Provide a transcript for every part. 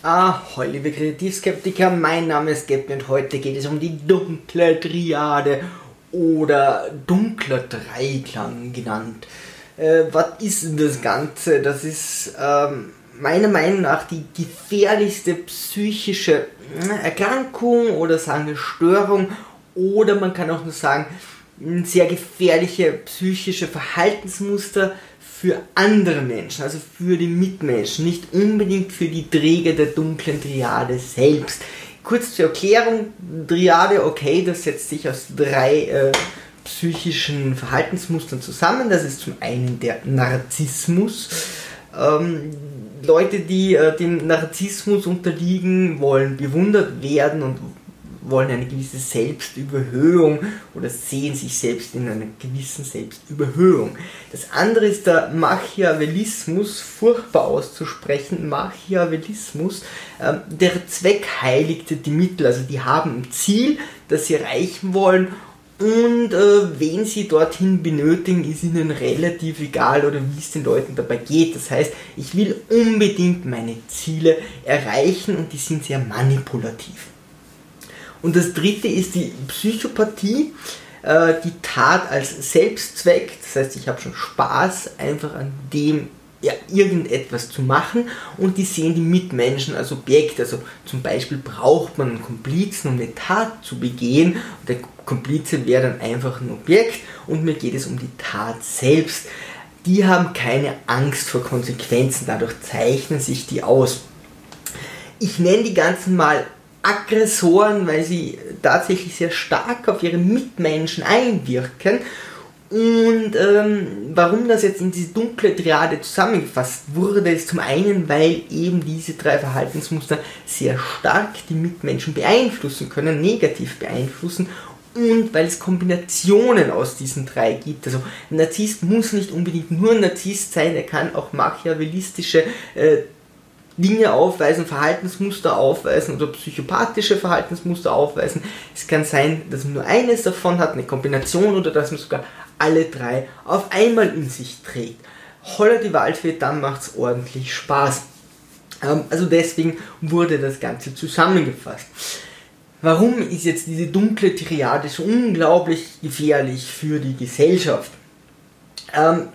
Ahoi, liebe Kreativskeptiker, mein Name ist Gabby und heute geht es um die dunkle Triade oder dunkler Dreiklang genannt. Äh, was ist das Ganze? Das ist ähm, meiner Meinung nach die gefährlichste psychische äh, Erkrankung oder sagen wir Störung oder man kann auch nur sagen, sehr gefährliche psychische Verhaltensmuster, für andere Menschen, also für die Mitmenschen, nicht unbedingt für die Träger der dunklen Triade selbst. Kurz zur Erklärung, Triade, okay, das setzt sich aus drei äh, psychischen Verhaltensmustern zusammen. Das ist zum einen der Narzissmus. Ähm, Leute, die äh, dem Narzissmus unterliegen, wollen bewundert werden und wollen eine gewisse Selbstüberhöhung oder sehen sich selbst in einer gewissen Selbstüberhöhung. Das andere ist der Machiavellismus, furchtbar auszusprechen, Machiavellismus. Ähm, der Zweck heiligte die Mittel, also die haben ein Ziel, das sie erreichen wollen und äh, wen sie dorthin benötigen, ist ihnen relativ egal oder wie es den Leuten dabei geht. Das heißt, ich will unbedingt meine Ziele erreichen und die sind sehr manipulativ. Und das dritte ist die Psychopathie, äh, die Tat als Selbstzweck. Das heißt, ich habe schon Spaß einfach an dem, ja, irgendetwas zu machen und die sehen die Mitmenschen als Objekt. Also zum Beispiel braucht man einen Komplizen, um eine Tat zu begehen. Und der Komplize wäre dann einfach ein Objekt und mir geht es um die Tat selbst. Die haben keine Angst vor Konsequenzen, dadurch zeichnen sich die aus. Ich nenne die ganzen mal Aggressoren, weil sie tatsächlich sehr stark auf ihre Mitmenschen einwirken. Und ähm, warum das jetzt in diese dunkle Triade zusammengefasst wurde, ist zum einen, weil eben diese drei Verhaltensmuster sehr stark die Mitmenschen beeinflussen können, negativ beeinflussen und weil es Kombinationen aus diesen drei gibt. Also ein Narzisst muss nicht unbedingt nur ein Narzisst sein, er kann auch machiavellistische äh, Dinge aufweisen, Verhaltensmuster aufweisen oder psychopathische Verhaltensmuster aufweisen. Es kann sein, dass man nur eines davon hat, eine Kombination oder dass man sogar alle drei auf einmal in sich trägt. Holler die Waldfee, dann macht es ordentlich Spaß. Ähm, also deswegen wurde das Ganze zusammengefasst. Warum ist jetzt diese dunkle Triade so unglaublich gefährlich für die Gesellschaft? Ähm,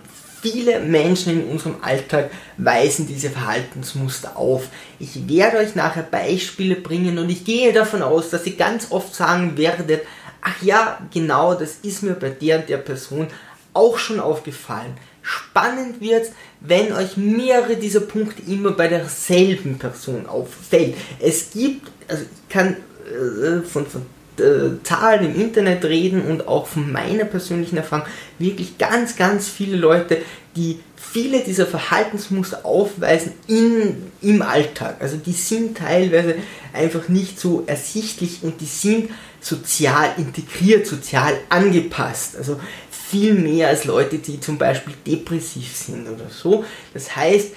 Viele Menschen in unserem Alltag weisen diese Verhaltensmuster auf. Ich werde euch nachher Beispiele bringen und ich gehe davon aus, dass ihr ganz oft sagen werdet, ach ja, genau, das ist mir bei der und der Person auch schon aufgefallen. Spannend wird wenn euch mehrere dieser Punkte immer bei derselben Person auffällt. Es gibt, also ich kann äh, von, von äh, Zahlen im Internet reden und auch von meiner persönlichen Erfahrung wirklich ganz, ganz viele Leute, die viele dieser Verhaltensmuster aufweisen in, im Alltag. Also die sind teilweise einfach nicht so ersichtlich und die sind sozial integriert, sozial angepasst. Also viel mehr als Leute, die zum Beispiel depressiv sind oder so. Das heißt,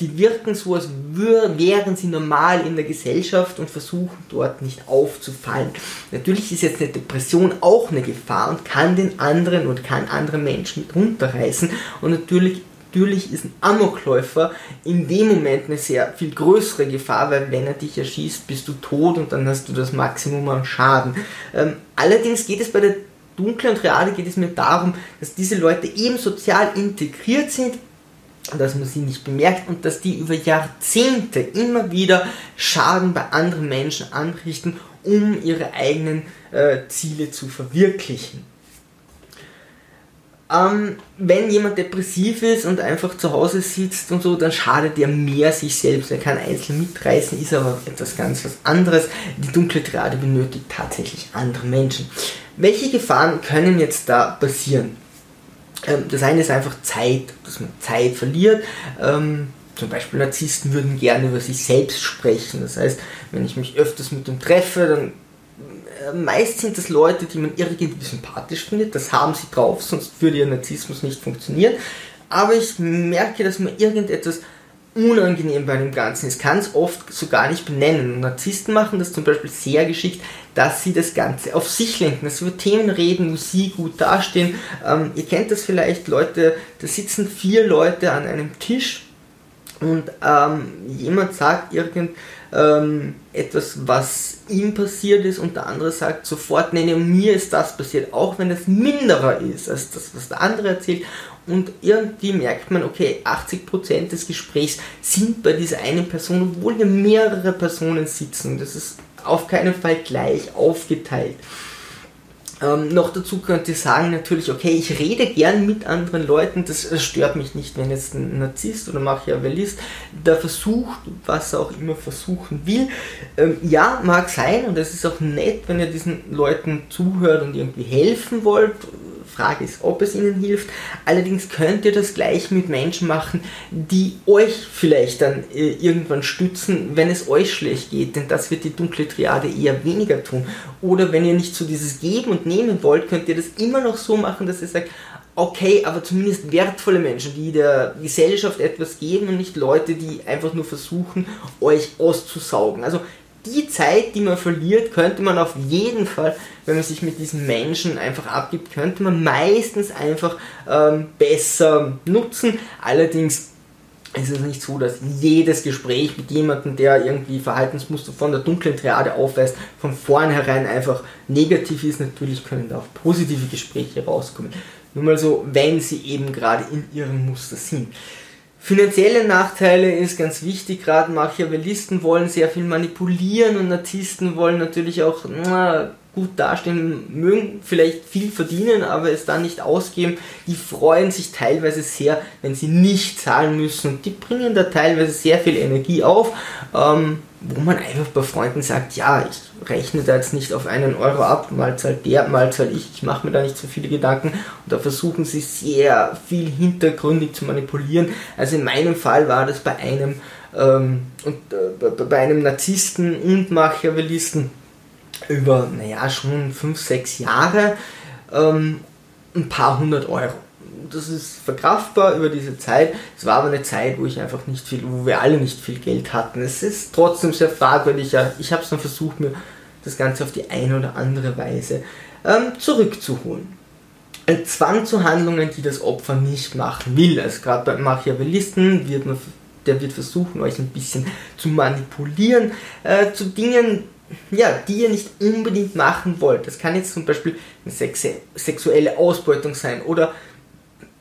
die wirken so, als wären sie normal in der Gesellschaft und versuchen dort nicht aufzufallen. Natürlich ist jetzt eine Depression auch eine Gefahr und kann den anderen und kann andere Menschen runterreißen und natürlich Natürlich ist ein Amokläufer in dem Moment eine sehr viel größere Gefahr, weil wenn er dich erschießt, bist du tot und dann hast du das Maximum an Schaden. Ähm, allerdings geht es bei der dunklen Triade geht es mir darum, dass diese Leute eben sozial integriert sind, dass man sie nicht bemerkt und dass die über Jahrzehnte immer wieder Schaden bei anderen Menschen anrichten, um ihre eigenen äh, Ziele zu verwirklichen. Ähm, wenn jemand depressiv ist und einfach zu Hause sitzt und so, dann schadet er mehr sich selbst. Er kann einzeln mitreißen, ist aber etwas ganz was anderes. Die dunkle Triade benötigt tatsächlich andere Menschen. Welche Gefahren können jetzt da passieren? Ähm, das eine ist einfach Zeit, dass man Zeit verliert. Ähm, zum Beispiel Narzissten würden gerne über sich selbst sprechen. Das heißt, wenn ich mich öfters mit ihm treffe, dann äh, meist sind das Leute, die man irgendwie sympathisch findet. Das haben sie drauf, sonst würde ihr Narzissmus nicht funktionieren. Aber ich merke, dass man irgendetwas unangenehm bei dem Ganzen ist, kann es oft so gar nicht benennen. Und Narzissten machen das zum Beispiel sehr geschickt, dass sie das Ganze auf sich lenken, dass sie über Themen reden, wo sie gut dastehen. Ähm, ihr kennt das vielleicht, Leute, da sitzen vier Leute an einem Tisch und ähm, jemand sagt irgend ähm, etwas, was ihm passiert ist und der andere sagt sofort, nee, nee, mir ist das passiert, auch wenn es minderer ist als das, was der andere erzählt und irgendwie merkt man, okay, 80% des Gesprächs sind bei dieser einen Person, obwohl hier mehrere Personen sitzen. Das ist auf keinen Fall gleich aufgeteilt. Ähm, noch dazu könnt ihr sagen natürlich, okay, ich rede gern mit anderen Leuten, das, das stört mich nicht, wenn jetzt ein Narzisst oder Machiavellist da versucht, was er auch immer versuchen will. Ähm, ja, mag sein und es ist auch nett, wenn ihr diesen Leuten zuhört und irgendwie helfen wollt, Frage ist, ob es ihnen hilft. Allerdings könnt ihr das gleich mit Menschen machen, die euch vielleicht dann äh, irgendwann stützen, wenn es euch schlecht geht, denn das wird die dunkle Triade eher weniger tun. Oder wenn ihr nicht so dieses Geben und Nehmen wollt, könnt ihr das immer noch so machen, dass ihr sagt, okay, aber zumindest wertvolle Menschen, die der Gesellschaft etwas geben und nicht Leute, die einfach nur versuchen, euch auszusaugen. Also die Zeit, die man verliert, könnte man auf jeden Fall, wenn man sich mit diesen Menschen einfach abgibt, könnte man meistens einfach ähm, besser nutzen. Allerdings ist es nicht so, dass jedes Gespräch mit jemandem, der irgendwie Verhaltensmuster von der dunklen Triade aufweist, von vornherein einfach negativ ist. Natürlich können da auch positive Gespräche rauskommen. Nur mal so, wenn sie eben gerade in ihrem Muster sind. Finanzielle Nachteile ist ganz wichtig, gerade Machiavellisten wollen sehr viel manipulieren und Narzissten wollen natürlich auch na, gut dastehen, mögen vielleicht viel verdienen, aber es dann nicht ausgeben. Die freuen sich teilweise sehr, wenn sie nicht zahlen müssen und die bringen da teilweise sehr viel Energie auf. Ähm, wo man einfach bei Freunden sagt, ja, ich rechne da jetzt nicht auf einen Euro ab, mal zahlt der, mal zahlt ich, ich mache mir da nicht so viele Gedanken und da versuchen sie sehr viel hintergründig zu manipulieren. Also in meinem Fall war das bei einem ähm, und äh, bei einem Narzissten und Machiavellisten über, naja, schon 5, 6 Jahre ähm, ein paar hundert Euro das ist verkraftbar über diese Zeit. Es war aber eine Zeit, wo ich einfach nicht viel, wo wir alle nicht viel Geld hatten. Es ist trotzdem sehr fragwürdig. Ich habe es dann versucht, mir das Ganze auf die eine oder andere Weise ähm, zurückzuholen. Ein Zwang zu Handlungen, die das Opfer nicht machen will. Also gerade bei Machiavellisten wird man, der wird versuchen, euch ein bisschen zu manipulieren, äh, zu Dingen, ja, die ihr nicht unbedingt machen wollt. Das kann jetzt zum Beispiel eine sexuelle Ausbeutung sein oder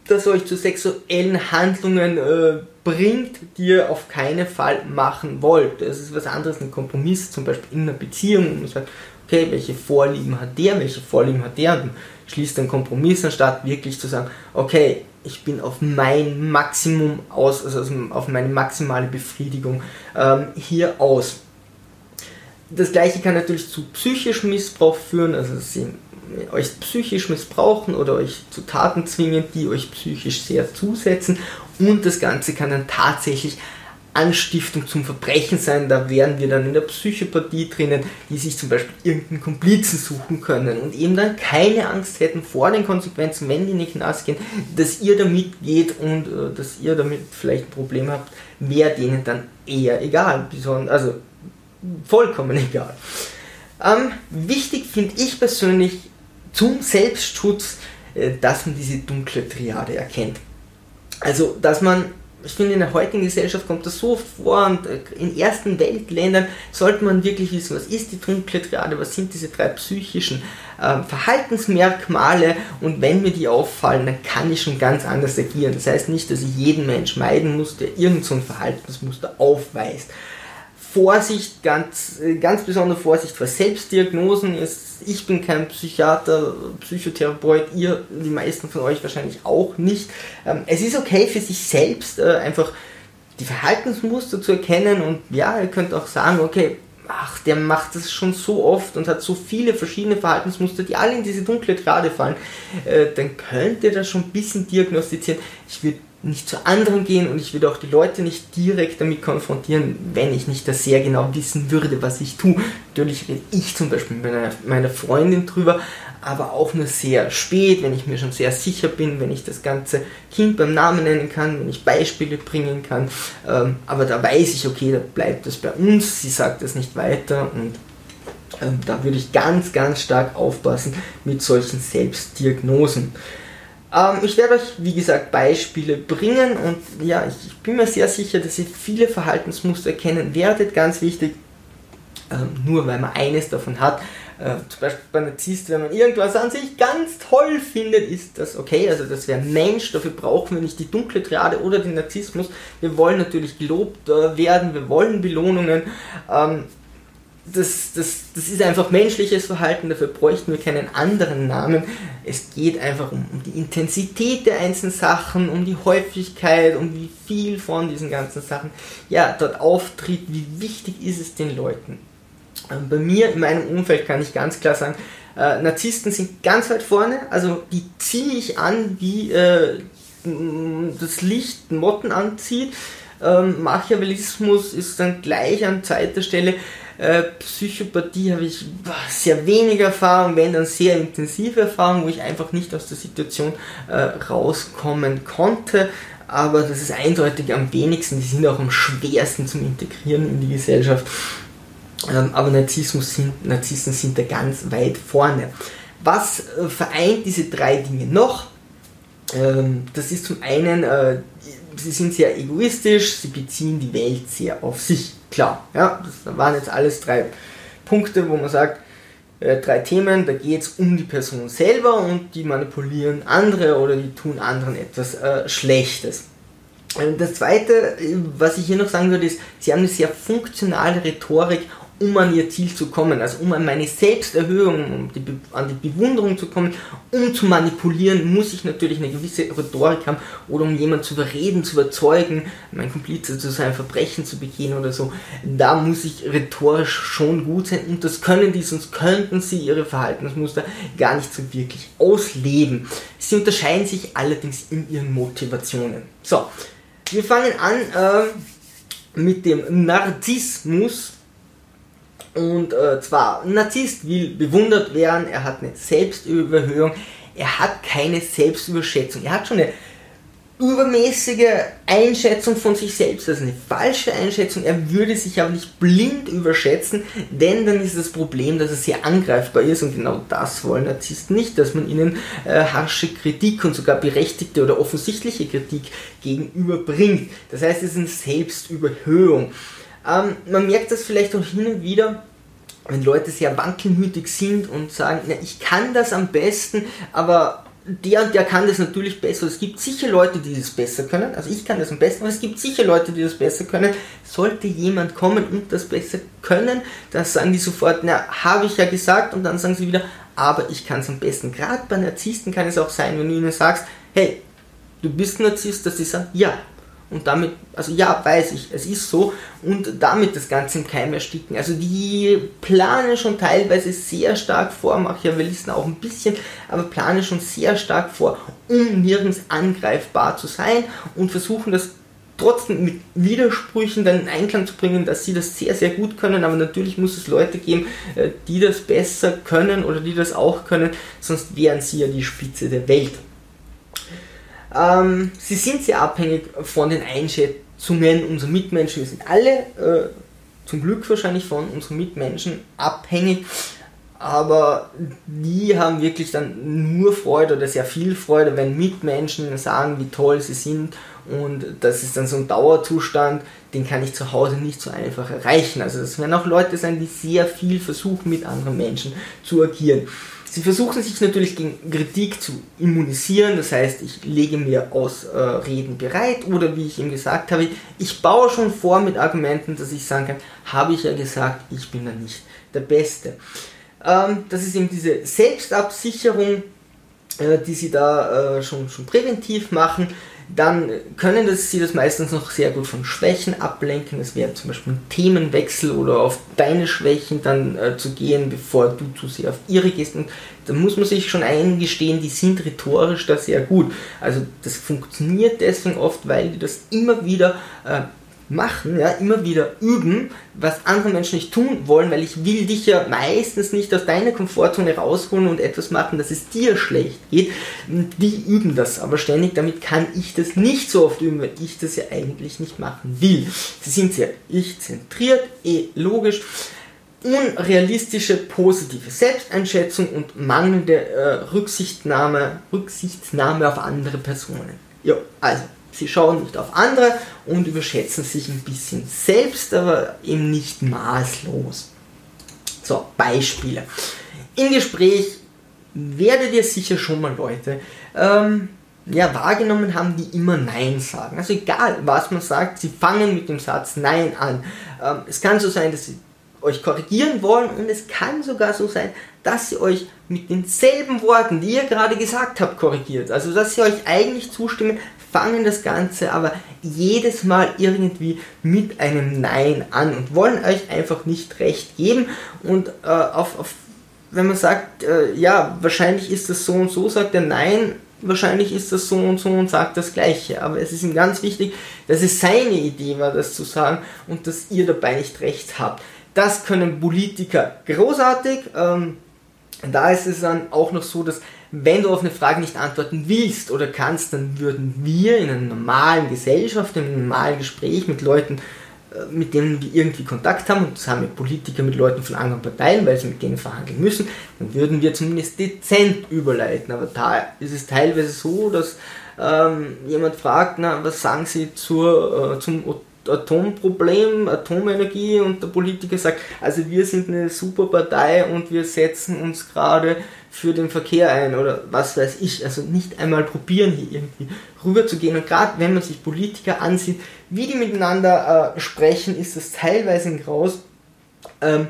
das euch zu sexuellen Handlungen äh, bringt, die ihr auf keinen Fall machen wollt. Das ist was anderes, ein Kompromiss, zum Beispiel in einer Beziehung, wo man sagt, okay, welche Vorlieben hat der, welche Vorlieben hat der, und schließt einen Kompromiss, anstatt wirklich zu sagen, okay, ich bin auf mein Maximum aus, also auf meine maximale Befriedigung ähm, hier aus. Das gleiche kann natürlich zu psychischem Missbrauch führen, also sie euch psychisch missbrauchen oder euch zu Taten zwingen, die euch psychisch sehr zusetzen. Und das Ganze kann dann tatsächlich Anstiftung zum Verbrechen sein. Da wären wir dann in der Psychopathie drinnen, die sich zum Beispiel irgendeinen Komplizen suchen können und eben dann keine Angst hätten vor den Konsequenzen, wenn die nicht nass dass ihr damit geht und äh, dass ihr damit vielleicht ein Problem habt, wäre denen dann eher egal. Also vollkommen egal. Ähm, wichtig finde ich persönlich zum Selbstschutz, äh, dass man diese dunkle Triade erkennt. Also, dass man, ich finde, in der heutigen Gesellschaft kommt das so vor und äh, in ersten Weltländern sollte man wirklich wissen, was ist die dunkle Triade, was sind diese drei psychischen äh, Verhaltensmerkmale und wenn mir die auffallen, dann kann ich schon ganz anders agieren. Das heißt nicht, dass ich jeden Mensch meiden muss, der irgendein so Verhaltensmuster aufweist. Vorsicht, ganz, äh, ganz besondere Vorsicht vor Selbstdiagnosen. Ich bin kein Psychiater, Psychotherapeut, ihr, die meisten von euch wahrscheinlich auch nicht. Ähm, es ist okay für sich selbst äh, einfach die Verhaltensmuster zu erkennen und ja, ihr könnt auch sagen, okay, ach, der macht das schon so oft und hat so viele verschiedene Verhaltensmuster, die alle in diese dunkle Gerade fallen, äh, dann könnt ihr das schon ein bisschen diagnostizieren. Ich würde nicht zu anderen gehen und ich würde auch die Leute nicht direkt damit konfrontieren, wenn ich nicht das sehr genau wissen würde, was ich tue. Natürlich rede ich zum Beispiel mit meiner, meiner Freundin drüber, aber auch nur sehr spät, wenn ich mir schon sehr sicher bin, wenn ich das ganze Kind beim Namen nennen kann, wenn ich Beispiele bringen kann. Ähm, aber da weiß ich, okay, da bleibt es bei uns, sie sagt es nicht weiter und ähm, da würde ich ganz, ganz stark aufpassen mit solchen Selbstdiagnosen. Ähm, ich werde euch, wie gesagt, Beispiele bringen und ja, ich, bin mir sehr sicher, dass ihr viele Verhaltensmuster erkennen werdet. Ganz wichtig, ähm, nur weil man eines davon hat. Äh, zum Beispiel bei Narzisst, wenn man irgendwas an sich ganz toll findet, ist das okay. Also das wäre Mensch, dafür brauchen wir nicht die dunkle Triade oder den Narzissmus. Wir wollen natürlich gelobt äh, werden, wir wollen Belohnungen. Ähm, das, das, das ist einfach menschliches Verhalten, dafür bräuchten wir keinen anderen Namen. Es geht einfach um, um, die Intensität der einzelnen Sachen, um die Häufigkeit, um wie viel von diesen ganzen Sachen ja dort auftritt, wie wichtig ist es den Leuten. Ähm, bei mir in meinem Umfeld kann ich ganz klar sagen, äh, Narzissten sind ganz weit vorne, also die ziehe ich an, wie äh, das Licht Motten anzieht. Ähm, Machiavellismus ist dann gleich an zweiter Stelle. Äh, Psychopathie habe ich sehr wenig Erfahrung, wenn dann sehr intensive Erfahrung, wo ich einfach nicht aus der Situation äh, rauskommen konnte. Aber das ist eindeutig am wenigsten, die sind auch am schwersten zum Integrieren in die Gesellschaft. Ähm, aber Narzissmus sind, Narzissten sind da ganz weit vorne. Was äh, vereint diese drei Dinge noch? Ähm, das ist zum einen, äh, sie sind sehr egoistisch, sie beziehen die Welt sehr auf sich klar. Ja, das waren jetzt alles drei Punkte, wo man sagt, äh, drei Themen, da geht es um die Person selber und die manipulieren andere oder die tun anderen etwas äh, Schlechtes. Äh, das zweite, äh, was ich hier noch sagen würde, ist, sie haben eine sehr funktionale Rhetorik um an ihr Ziel zu kommen, also um an meine Selbsterhöhung, um die, an die Bewunderung zu kommen, um zu manipulieren, muss ich natürlich eine gewisse Rhetorik haben oder um jemanden zu überreden, zu überzeugen, mein Komplize zu sein, Verbrechen zu begehen oder so. Da muss ich rhetorisch schon gut sein und das können die, sonst könnten sie ihre Verhaltensmuster gar nicht so wirklich ausleben. Sie unterscheiden sich allerdings in ihren Motivationen. So, wir fangen an äh, mit dem Narzissmus und äh, zwar, ein Narzisst will bewundert werden, er hat eine Selbstüberhöhung, er hat keine Selbstüberschätzung, er hat schon eine übermäßige Einschätzung von sich selbst, also eine falsche Einschätzung. Er würde sich aber nicht blind überschätzen, denn dann ist das Problem, dass er sehr angreifbar ist und genau das wollen Narzissten nicht, dass man ihnen äh, harsche Kritik und sogar berechtigte oder offensichtliche Kritik gegenüberbringt. Das heißt, es ist eine Selbstüberhöhung. Ähm, man merkt das vielleicht auch hin und wieder, wenn Leute sehr wankelmütig sind und sagen, na, ich kann das am besten, aber der und der kann das natürlich besser. Es gibt sicher Leute, die das besser können. Also ich kann das am besten, aber es gibt sicher Leute, die das besser können. Sollte jemand kommen und das besser können, dann sagen die sofort, na, habe ich ja gesagt und dann sagen sie wieder, aber ich kann es am besten. Gerade bei Narzissten kann es auch sein, wenn du ihnen sagst, hey, du bist Narzisst, dass sie sagen, ja, und damit, also ja, weiß ich, es ist so und damit das Ganze im Keim ersticken. Also die planen schon teilweise sehr stark vor, Machiavellisten auch ein bisschen, aber planen schon sehr stark vor, um nirgends angreifbar zu sein und versuchen das trotzdem mit Widersprüchen dann in Einklang zu bringen, dass sie das sehr, sehr gut können, aber natürlich muss es Leute geben, äh, die das besser können oder die das auch können, sonst wären sie ja die Spitze der Welt. Ähm, sie sind sehr abhängig von den Einschätzungen unserer Mitmenschen. Wir sind alle äh, zum Glück wahrscheinlich von unseren Mitmenschen abhängig, aber die haben wirklich dann nur Freude oder sehr viel Freude, wenn Mitmenschen sagen, wie toll sie sind und das ist dann so ein Dauerzustand, den kann ich zu Hause nicht so einfach erreichen. Also das werden auch Leute sein, die sehr viel versuchen, mit anderen Menschen zu agieren. Sie versuchen sich natürlich gegen Kritik zu immunisieren, das heißt, ich lege mir Ausreden äh, bereit. Oder wie ich ihm gesagt habe, ich baue schon vor mit Argumenten, dass ich sagen kann, habe ich ja gesagt, ich bin da nicht der Beste. Ähm, das ist eben diese Selbstabsicherung, äh, die sie da äh, schon, schon präventiv machen dann können das, sie das meistens noch sehr gut von Schwächen ablenken. Das wäre zum Beispiel ein Themenwechsel oder auf deine Schwächen dann äh, zu gehen, bevor du zu sehr auf ihre gehst. Und da muss man sich schon eingestehen, die sind rhetorisch da sehr gut. Also das funktioniert deswegen oft, weil die das immer wieder äh, machen, ja, immer wieder üben, was andere Menschen nicht tun wollen, weil ich will dich ja meistens nicht aus deiner Komfortzone rausholen und etwas machen, dass es dir schlecht geht. Die üben das aber ständig, damit kann ich das nicht so oft üben, weil ich das ja eigentlich nicht machen will. Sie sind sehr ich-zentriert, eh logisch. unrealistische positive Selbsteinschätzung und mangelnde äh, Rücksichtnahme, Rücksichtnahme auf andere Personen. Ja, also sie schauen nicht auf andere und überschätzen sich ein bisschen selbst, aber eben nicht maßlos. So, Beispiele. Im Gespräch werdet ihr sicher schon mal Leute ähm, ja, wahrgenommen haben, die immer Nein sagen. Also egal, was man sagt, sie fangen mit dem Satz Nein an. Ähm, es kann so sein, dass sie euch korrigieren wollen und es kann sogar so sein, dass sie euch mit denselben Worten, die ihr gerade gesagt habt, korrigiert. Also dass sie euch eigentlich zustimmen, fangen das Ganze aber jedes Mal irgendwie mit einem Nein an und wollen euch einfach nicht recht geben und äh, auf, auf, wenn man sagt, äh, ja, wahrscheinlich ist das so und so, sagt er Nein, wahrscheinlich ist das so und so und sagt das Gleiche. Aber es ist ihm ganz wichtig, dass es seine Idee war, das zu sagen und dass ihr dabei nicht recht habt. Das können Politiker großartig. Ähm, da ist es dann auch noch so, dass wenn du auf eine Frage nicht antworten willst oder kannst, dann würden wir in einer normalen Gesellschaft, in einem normalen Gespräch mit Leuten, äh, mit denen wir irgendwie Kontakt haben, und das haben wir Politiker mit Leuten von anderen Parteien, weil sie mit denen verhandeln müssen, dann würden wir zumindest dezent überleiten. Aber da ist es teilweise so, dass ähm, jemand fragt, na, was sagen Sie zur, äh, zum Atomproblem, Atomenergie und der Politiker sagt, also wir sind eine super Partei und wir setzen uns gerade für den Verkehr ein oder was weiß ich. Also nicht einmal probieren hier irgendwie rüber zu gehen. Und gerade wenn man sich Politiker ansieht, wie die miteinander äh, sprechen, ist das teilweise ein Graus. Ähm,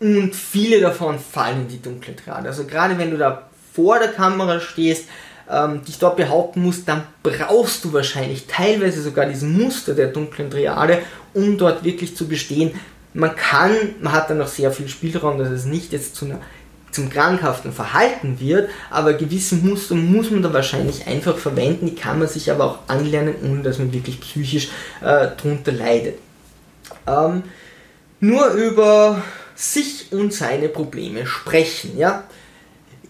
und viele davon fallen in die dunkle Trade. Also gerade wenn du da vor der Kamera stehst, ähm, dich dort behaupten musst, dann brauchst du wahrscheinlich teilweise sogar diesen Muster der dunklen Triade, um dort wirklich zu bestehen. Man kann, man hat dann noch sehr viel Spielraum, dass es nicht jetzt zu einer, zum krankhaften Verhalten wird, aber gewisse Muster muss man da wahrscheinlich einfach verwenden, die kann man sich aber auch anlernen, ohne dass man wirklich psychisch äh, drunter leidet. Ähm, nur über sich und seine Probleme sprechen, ja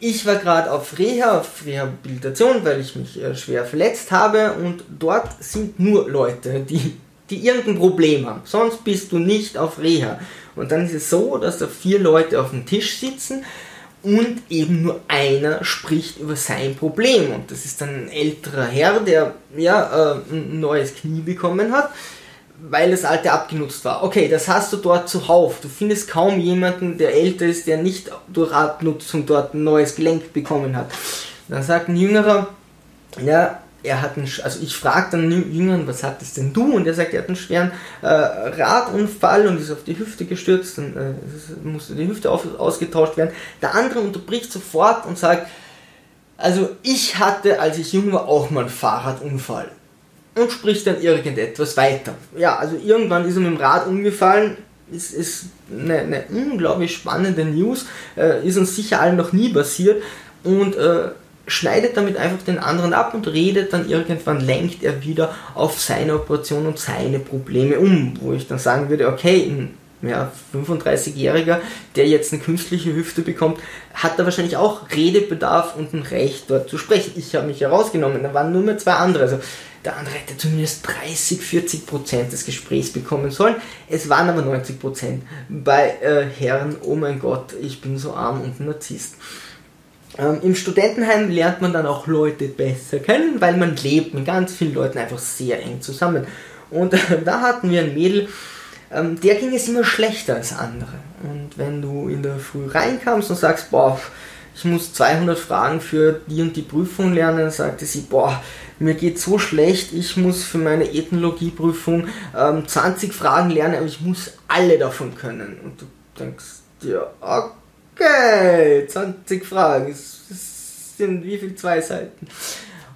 ich war gerade auf Reha, auf Rehabilitation, weil ich mich äh, schwer verletzt habe und dort sind nur Leute, die, die irgendein Problem haben. Sonst bist du nicht auf Reha. Und dann ist es so, dass da vier Leute auf dem Tisch sitzen und eben nur einer spricht über sein Problem. Und das ist dann ein älterer Herr, der ja äh, ein neues Knie bekommen hat weil das alte abgenutzt war. Okay, das hast du dort zuhauf. Du findest kaum jemanden, der älter ist, der nicht durch Abnutzung dort ein neues Gelenk bekommen hat. Dann sagt ein Jüngerer, ja, er hat einen, also ich frage dann den Jüngeren, was hattest denn du? Und er sagt, er hat einen schweren äh, Radunfall und ist auf die Hüfte gestürzt, dann äh, musste die Hüfte auf, ausgetauscht werden. Der andere unterbricht sofort und sagt, also ich hatte, als ich jung war, auch mal einen Fahrradunfall und spricht dann irgendetwas weiter. Ja, also irgendwann ist er mit dem Rad umgefallen, ist, ist eine, eine unglaublich spannende News, äh, ist uns sicher allen noch nie passiert und äh, schneidet damit einfach den anderen ab und redet dann irgendwann, lenkt er wieder auf seine Operation und seine Probleme um, wo ich dann sagen würde, okay, ein ja, 35-Jähriger, der jetzt eine künstliche Hüfte bekommt, hat da wahrscheinlich auch Redebedarf und ein Recht dort zu sprechen. Ich habe mich herausgenommen, da waren nur mehr zwei andere. Also der andere hätte zumindest 30, 40 Prozent des Gesprächs bekommen sollen. Es waren aber 90 Prozent bei äh, Herren, oh mein Gott, ich bin so arm und ein Narzisst. Ähm, Im Studentenheim lernt man dann auch Leute besser kennen, weil man lebt mit ganz vielen Leuten einfach sehr eng zusammen. Und äh, da hatten wir ein Mädel, ähm, der ging es immer schlechter als andere. Und wenn du in der Früh reinkamst und sagst, boah, ich muss 200 Fragen für die und die Prüfung lernen, sagte sie, boah, mir geht so schlecht, ich muss für meine Ethnologieprüfung ähm, 20 Fragen lernen, aber ich muss alle davon können. Und du denkst dir, okay, 20 Fragen, das sind wie viel zwei Seiten?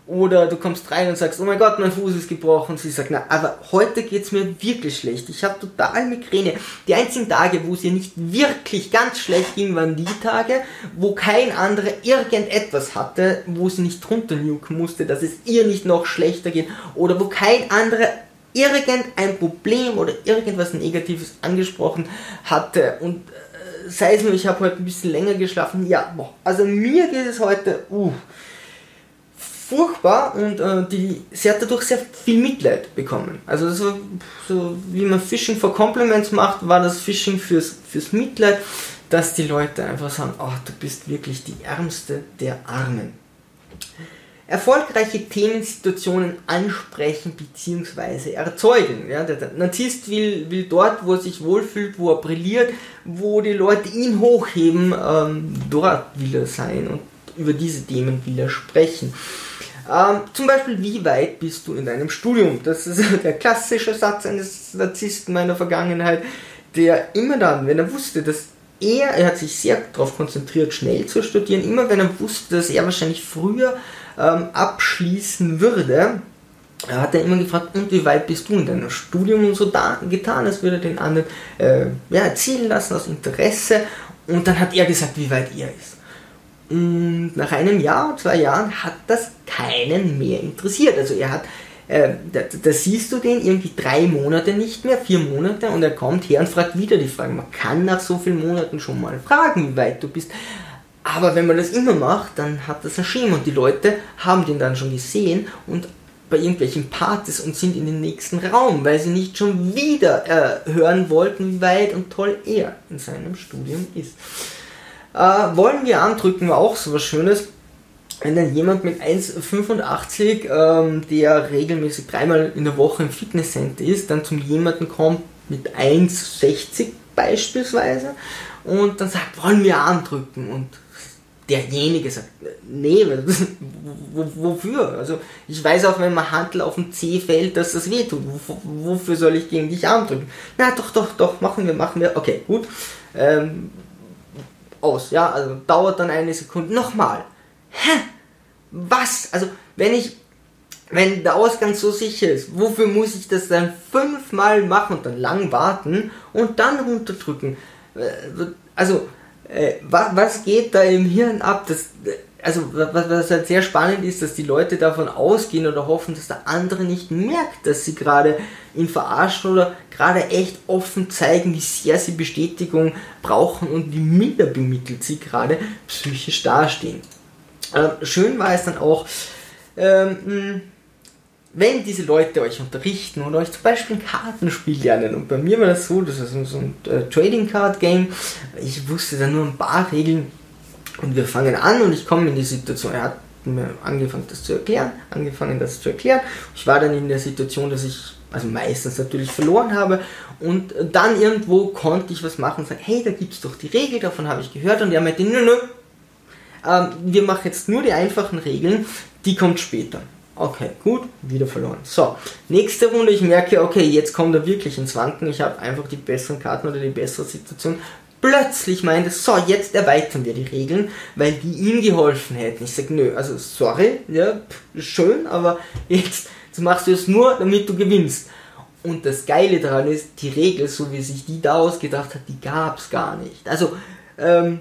Oder du kommst rein und sagst, oh mein Gott, mein Fuß ist gebrochen. Und sie sagt, na, aber heute geht's mir wirklich schlecht. Ich habe total Migräne. Die einzigen Tage, wo es ihr nicht wirklich ganz schlecht ging, waren die Tage, wo kein anderer irgendetwas hatte, wo sie nicht drunter nuken musste, dass es ihr nicht noch schlechter geht. Oder wo kein anderer irgendein Problem oder irgendwas Negatives angesprochen hatte. Und äh, sei es nur, ich habe heute ein bisschen länger geschlafen. Ja, boah. also mir geht es heute, uh, furchtbar und äh, die, sie hat dadurch sehr viel Mitleid bekommen. Also so, so wie man Fishing for Compliments macht, war das Fishing fürs, fürs Mitleid, dass die Leute einfach sagen, oh, du bist wirklich die Ärmste der Armen. Erfolgreiche Themensituationen ansprechen bzw. erzeugen. Ja, der Narzisst will, will dort, wo er sich wohlfühlt, wo er brilliert, wo die Leute ihn hochheben, ähm, dort will er sein und über diese Themen will er sprechen. Ähm, zum Beispiel, wie weit bist du in deinem Studium? Das ist der klassische Satz eines Narzissten meiner Vergangenheit, der immer dann, wenn er wusste, dass er, er hat sich sehr darauf konzentriert, schnell zu studieren, immer wenn er wusste, dass er wahrscheinlich früher ähm, abschließen würde, hat er immer gefragt, und wie weit bist du in deinem Studium und so da, getan, als würde er den anderen äh, ja, erzählen lassen aus Interesse und dann hat er gesagt, wie weit er ist. Und nach einem Jahr, zwei Jahren hat das keinen mehr interessiert. Also er hat, äh, da, da, siehst du den irgendwie drei Monate nicht mehr, vier Monate und er kommt her und fragt wieder die Frage. Man kann nach so vielen Monaten schon mal fragen, wie weit du bist. Aber wenn man das immer macht, dann hat das ein Schema und die Leute haben den dann schon gesehen und bei irgendwelchen Partys und sind in den nächsten Raum, weil sie nicht schon wieder äh, hören wollten, wie weit und toll er in seinem Studium ist. Äh, wollen wir andrücken, war auch so was Schönes. Wenn dann jemand mit 1,85, ähm, der regelmäßig dreimal in der Woche im Fitnesscenter ist, dann zum jemanden kommt mit 1,60 beispielsweise und dann sagt, wollen wir andrücken und derjenige sagt, nee, wofür? Also ich weiß auch, wenn man Handel auf dem C fällt, dass das wehtut. Wofür soll ich gegen dich andrücken? Na doch, doch, doch, machen wir, machen wir. Okay, gut. Ähm, aus. Ja, also dauert dann eine Sekunde. Nochmal. Hä? Was? Also, wenn ich, wenn der Ausgang so sicher ist, wofür muss ich das dann fünfmal machen und dann lang warten und dann runterdrücken? Äh, also, äh, was, was geht da im Hirn ab? Das, also was, was halt sehr spannend ist, dass die Leute davon ausgehen oder hoffen, dass der andere nicht merkt, dass sie gerade ihn verarschen oder gerade echt offen zeigen, wie sehr sie Bestätigung brauchen und wie minder bemittelt sie gerade psychisch dastehen. Ähm, schön war es dann auch, ähm, wenn diese Leute euch unterrichten und euch zum Beispiel ein Kartenspiel lernen, und bei mir war das so, das ist so ein äh, Trading Card Game, ich wusste da nur ein paar Regeln und wir fangen an und ich komme in die Situation, er hat mir angefangen das zu erklären, angefangen das zu erklären, ich war dann in der Situation, dass ich also meistens natürlich verloren habe und dann irgendwo konnte ich was machen und sagen, hey, da gibt es doch die Regel, davon habe ich gehört und er meinte, nö, nö, ähm, wir machen jetzt nur die einfachen Regeln, die kommt später. Okay, gut, wieder verloren. So, nächste Runde, ich merke, okay, jetzt kommt er wirklich ins Wanken. Ich habe einfach die besseren Karten oder die bessere Situation. Plötzlich meinte, so, jetzt erweitern wir die Regeln, weil die ihm geholfen hätten. Ich sage, nö, also sorry, ja, schön, aber jetzt, jetzt machst du es nur, damit du gewinnst. Und das Geile daran ist, die Regel, so wie sich die da ausgedacht hat, die gab es gar nicht. Also, ähm,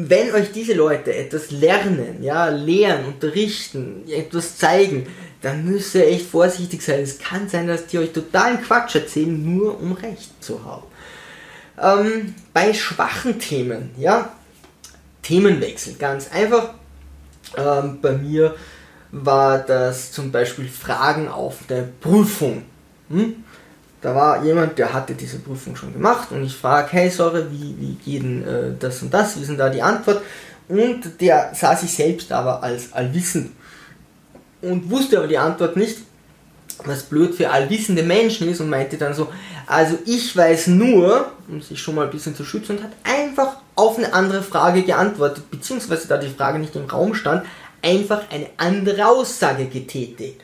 wenn euch diese Leute etwas lernen, ja, lehren, unterrichten, etwas zeigen, dann müsst ihr echt vorsichtig sein. Es kann sein, dass die euch totalen Quatsch erzählen, nur um Recht zu haben. Ähm, bei schwachen Themen, ja, Themenwechsel, ganz einfach. Ähm, bei mir war das zum Beispiel Fragen auf der Prüfung. Hm? da war jemand, der hatte diese Prüfung schon gemacht und ich frage, hey, sorry, wie, wie geht denn äh, das und das, wie ist denn da die Antwort? Und der sah sich selbst aber als allwissend und wusste aber die Antwort nicht, was blöd für allwissende Menschen ist und meinte dann so, also ich weiß nur, um sich schon mal ein bisschen zu schützen und hat einfach auf eine andere Frage geantwortet, beziehungsweise da die Frage nicht im Raum stand, einfach eine andere Aussage getätigt.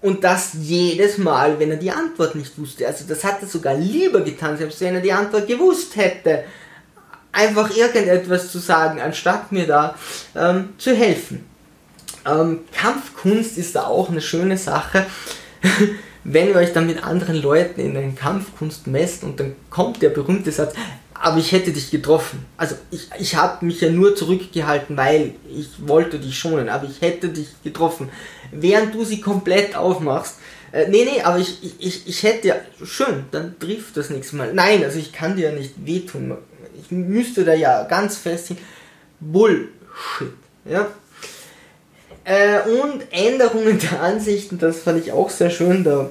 Und das jedes Mal, wenn er die Antwort nicht wusste. Also das hat er sogar lieber getan, selbst wenn er die Antwort gewusst hätte. Einfach irgendetwas zu sagen, anstatt mir da ähm, zu helfen. Ähm, Kampfkunst ist da auch eine schöne Sache. wenn ihr euch dann mit anderen Leuten in der Kampfkunst messt und dann kommt der berühmte Satz, aber ich hätte dich getroffen. Also ich, ich habe mich ja nur zurückgehalten, weil ich wollte dich schonen, aber ich hätte dich getroffen. Während du sie komplett aufmachst. Äh, nee, nee, aber ich, ich, ich hätte ja, schön, dann trifft das nächste Mal. Nein, also ich kann dir ja nicht wehtun. Ich müsste da ja ganz fest hin. Bullshit, ja. Äh, und Änderungen der Ansichten, das fand ich auch sehr schön. Da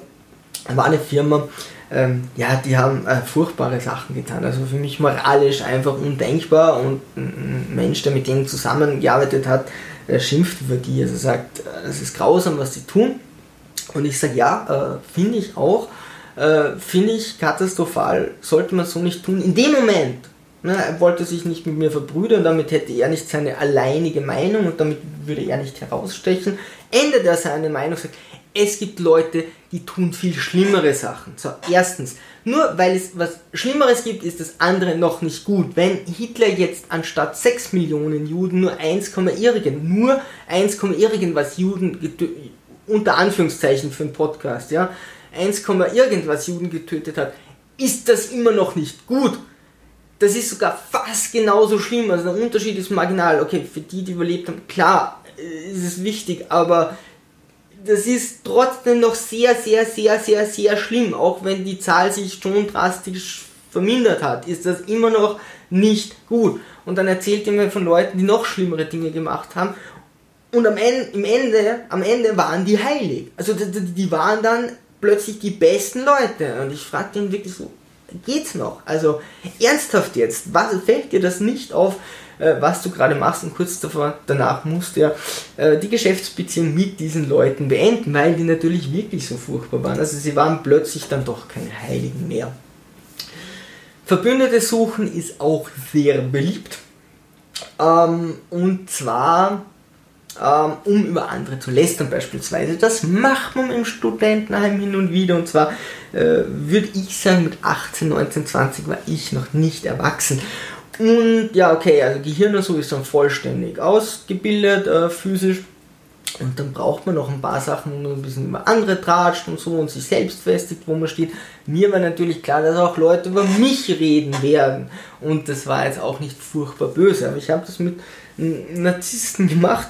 war eine Firma, ähm, ja, die haben äh, furchtbare Sachen getan. Also für mich moralisch einfach undenkbar und ein Mensch, der mit denen zusammengearbeitet hat, äh, schimpft über die. Also sagt, äh, es ist grausam, was sie tun. Und ich sage, ja, äh, finde ich auch. Äh, finde ich katastrophal, sollte man so nicht tun. In dem Moment, ne, er wollte sich nicht mit mir verbrüdern, damit hätte er nicht seine alleinige Meinung und damit würde er nicht herausstechen. Ändert er seine Meinung, sagt, es gibt Leute, die tun viel schlimmere Sachen. So, erstens, nur weil es was Schlimmeres gibt, ist das andere noch nicht gut. Wenn Hitler jetzt anstatt 6 Millionen Juden nur 1, irgend, nur 1, irgendwas Juden, unter Anführungszeichen für einen Podcast, ja, 1, irgendwas Juden getötet hat, ist das immer noch nicht gut. Das ist sogar fast genauso schlimm. Also der Unterschied ist marginal. Okay, für die, die überlebt haben, klar, äh, ist es wichtig, aber das ist trotzdem noch sehr, sehr, sehr, sehr, sehr schlimm. Auch wenn die Zahl sich schon drastisch vermindert hat, ist das immer noch nicht gut. Und dann erzählt ihr mir von Leuten, die noch schlimmere Dinge gemacht haben. Und am Ende, im Ende, am Ende waren die heilig. Also die, die waren dann plötzlich die besten Leute. Und ich frage den wirklich so, geht's noch? Also ernsthaft jetzt, was fällt dir das nicht auf? äh, was du gerade machst und kurz davor, danach musst du ja äh, die Geschäftsbeziehung mit diesen Leuten beenden, weil die natürlich wirklich so furchtbar waren. Also sie waren plötzlich dann doch keine Heiligen mehr. Verbündete suchen ist auch sehr beliebt. Ähm, und zwar um über andere zu lästern beispielsweise. Das macht man im Studentenheim hin und wieder und zwar äh, würde ich sagen mit 18, 19, 20 war ich noch nicht erwachsen und ja, okay, also Gehirn und so ist dann vollständig ausgebildet, äh, physisch. Und dann braucht man noch ein paar Sachen, wo man ein bisschen über andere tratscht und so und sich selbst festigt, wo man steht. Mir war natürlich klar, dass auch Leute über mich reden werden. Und das war jetzt auch nicht furchtbar böse. Aber ich habe das mit Narzissten gemacht.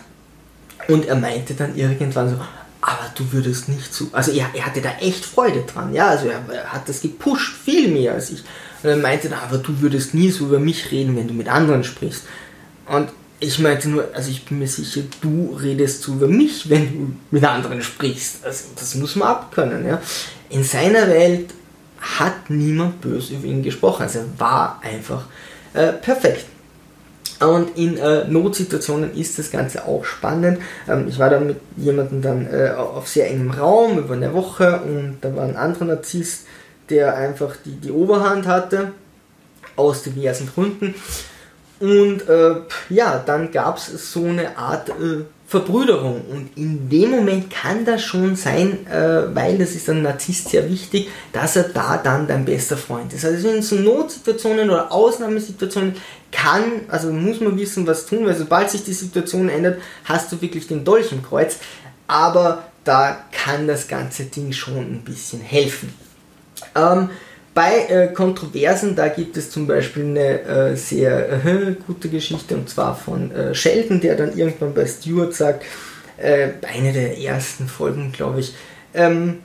Und er meinte dann irgendwann so, aber du würdest nicht so. Also er, er hatte da echt Freude dran, ja. Also er, er hat das gepusht, viel mehr als ich. Und er meinte dann, aber du würdest nie so über mich reden, wenn du mit anderen sprichst. Und ich meinte nur, also ich bin mir sicher, du redest so über mich, wenn du mit anderen sprichst. Also das muss man abkönnen, ja. In seiner Welt hat niemand böse über ihn gesprochen. Also er war einfach äh, perfekt. Und in äh, Notsituationen ist das Ganze auch spannend. Ähm, ich war da mit jemandem dann äh, auf sehr engem Raum über eine Woche und da war ein anderer Narzisst, der einfach die, die Oberhand hatte, aus diversen Gründen. Und äh, ja, dann gab es so eine Art äh, Verbrüderung. Und in dem Moment kann das schon sein, äh, weil das ist einem Narzisst sehr wichtig, dass er da dann dein bester Freund ist. Also in so Notsituationen oder Ausnahmesituationen kann, also muss man wissen, was tun, weil sobald sich die Situation ändert, hast du wirklich den Dolch im Kreuz. Aber da kann das ganze Ding schon ein bisschen helfen. Ähm, bei äh, Kontroversen, da gibt es zum Beispiel eine äh, sehr äh, gute Geschichte und zwar von äh, Sheldon, der dann irgendwann bei Stuart sagt, äh, eine der ersten Folgen, glaube ich, ähm,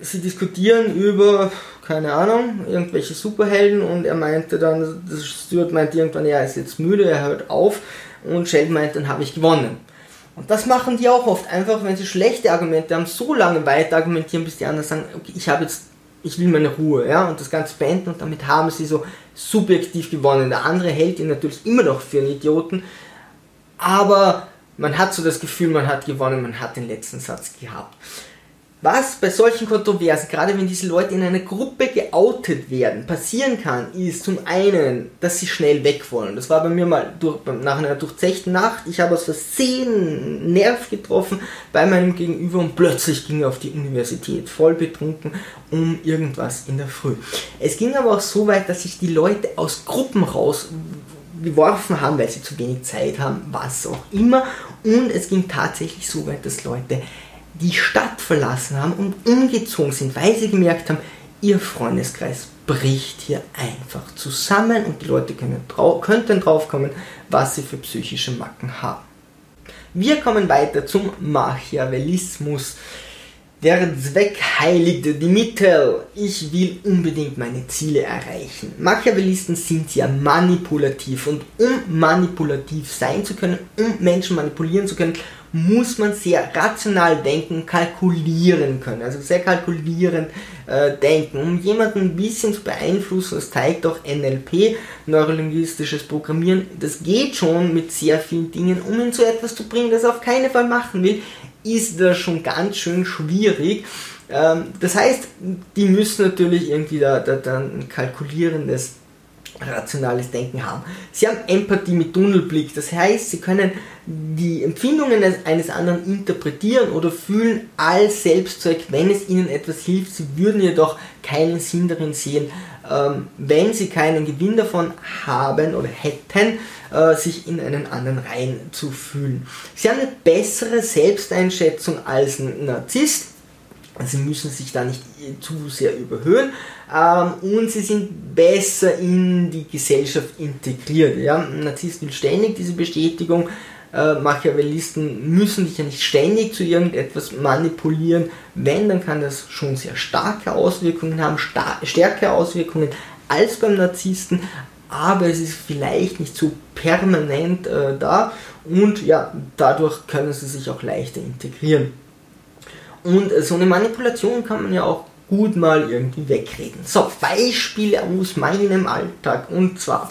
sie diskutieren über, keine Ahnung, irgendwelche Superhelden und er meinte dann, Stuart meinte irgendwann, er ist jetzt müde, er hört auf und Sheldon meint, dann habe ich gewonnen. Und das machen die auch oft, einfach wenn sie schlechte Argumente haben, so lange weiter argumentieren, bis die anderen sagen, okay, ich habe jetzt ich will meine Ruhe, ja, und das Ganze beenden und damit haben sie so subjektiv gewonnen. Der andere hält ihn natürlich immer noch für einen Idioten, aber man hat so das Gefühl, man hat gewonnen, man hat den letzten Satz gehabt. Was bei solchen Kontroversen, gerade wenn diese Leute in einer Gruppe geoutet werden, passieren kann, ist zum einen, dass sie schnell weg wollen. Das war bei mir mal durch, nach einer durchzechten Nacht. Ich habe aus Versehen einen Nerv getroffen bei meinem Gegenüber und plötzlich ging er auf die Universität, voll betrunken, um irgendwas in der Früh. Es ging aber auch so weit, dass sich die Leute aus Gruppen raus geworfen haben, weil sie zu wenig Zeit haben, was auch immer. Und es ging tatsächlich so weit, dass Leute die Stadt verlassen haben und umgezogen sind, weil sie gemerkt haben, ihr Freundeskreis bricht hier einfach zusammen und die Leute können drau könnten draufkommen, was sie für psychische Macken haben. Wir kommen weiter zum Machiavellismus. Der Zweck heiligte die Mittel. Ich will unbedingt meine Ziele erreichen. Machiavellisten sind ja manipulativ und um manipulativ sein zu können, um Menschen manipulieren zu können, muss man sehr rational denken, kalkulieren können. Also sehr kalkulierend äh, denken. Um jemanden ein bisschen zu beeinflussen, das zeigt auch NLP, neurolinguistisches Programmieren, das geht schon mit sehr vielen Dingen, um ihn zu etwas zu bringen, das er auf keinen Fall machen will, ist das schon ganz schön schwierig. Ähm, das heißt, die müssen natürlich irgendwie da, da, ein kalkulierendes rationales Denken haben. Sie haben Empathie mit Tunnelblick, das heißt, sie können die Empfindungen eines anderen interpretieren oder fühlen als Selbstzweck, wenn es ihnen etwas hilft. Sie würden jedoch keinen Sinn darin sehen, wenn sie keinen Gewinn davon haben oder hätten, äh, sich in einen anderen reinzufühlen. Sie haben eine bessere Selbsteinschätzung als ein Narzisst. Sie müssen sich da nicht zu sehr überhöhen ähm, und sie sind besser in die Gesellschaft integriert. Ja? Ein Narzisst will ständig diese Bestätigung. Äh, Machiavellisten müssen dich ja nicht ständig zu irgendetwas manipulieren. Wenn, dann kann das schon sehr starke Auswirkungen haben, stärkere Auswirkungen als beim Narzissten, aber es ist vielleicht nicht so permanent äh, da und ja, dadurch können sie sich auch leichter integrieren. Und äh, so eine Manipulation kann man ja auch gut mal irgendwie wegreden. So, Beispiele aus meinem Alltag und zwar